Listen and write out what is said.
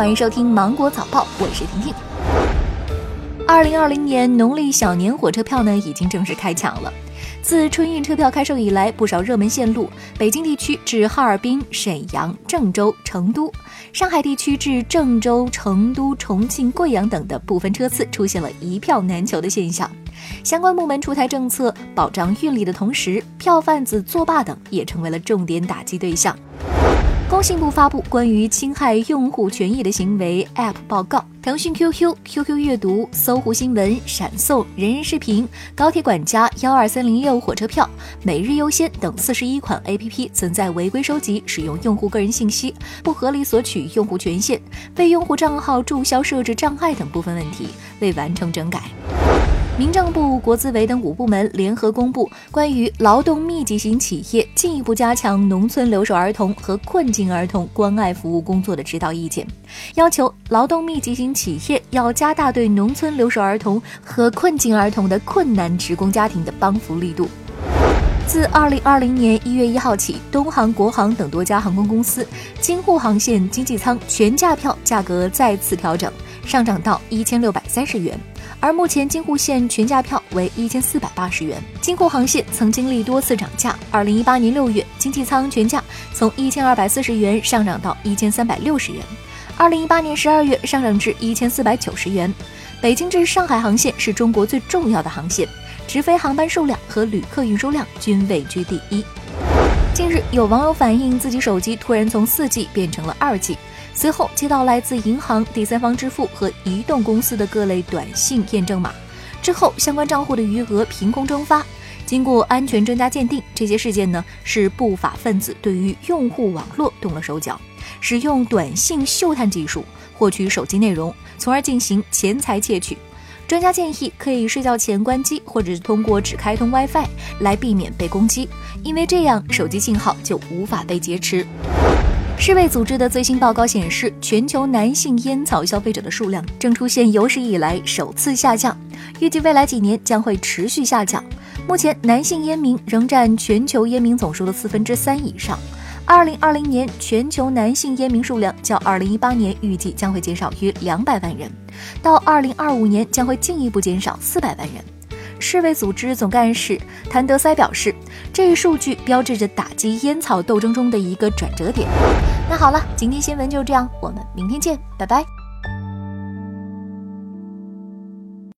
欢迎收听芒果早报，我是婷婷。二零二零年农历小年火车票呢，已经正式开抢了。自春运车票开售以来，不少热门线路，北京地区至哈尔滨、沈阳、郑州、成都；上海地区至郑州、成都、重庆、贵阳等的部分车次出现了一票难求的现象。相关部门出台政策保障运力的同时，票贩子作罢等也成为了重点打击对象。工信部发布关于侵害用户权益的行为 App 报告，腾讯 QQ、QQ 阅读、搜狐新闻、闪送、人人视频、高铁管家、幺二三零六火车票、每日优先等四十一款 APP 存在违规收集、使用用户个人信息、不合理索取用户权限、被用户账号注销设置障碍等部分问题，未完成整改。民政部、国资委等五部门联合公布关于劳动密集型企业进一步加强农村留守儿童和困境儿童关爱服务工作的指导意见，要求劳动密集型企业要加大对农村留守儿童和困境儿童的困难职工家庭的帮扶力度。自二零二零年一月一号起，东航、国航等多家航空公司京沪航线经济舱全价票价格再次调整，上涨到一千六百三十元。而目前京沪线全价票为一千四百八十元。京沪航线曾经历多次涨价，二零一八年六月，经济舱全价从一千二百四十元上涨到一千三百六十元；二零一八年十二月上涨至一千四百九十元。北京至上海航线是中国最重要的航线，直飞航班数量和旅客运输量均位居第一。近日，有网友反映自己手机突然从四 G 变成了二 G。随后接到来自银行、第三方支付和移动公司的各类短信验证码，之后相关账户的余额凭空蒸发。经过安全专家鉴定，这些事件呢是不法分子对于用户网络动了手脚，使用短信嗅探技术获取手机内容，从而进行钱财窃取。专家建议可以睡觉前关机，或者是通过只开通 WiFi 来避免被攻击，因为这样手机信号就无法被劫持。世卫组织的最新报告显示，全球男性烟草消费者的数量正出现有史以来首次下降，预计未来几年将会持续下降。目前，男性烟民仍占全球烟民总数的四分之三以上。二零二零年，全球男性烟民数量较二零一八年预计将会减少约两百万人，到二零二五年将会进一步减少四百万人。世卫组织总干事谭德塞表示，这一数据标志着打击烟草斗争中的一个转折点。那好了，今天新闻就这样，我们明天见，拜拜。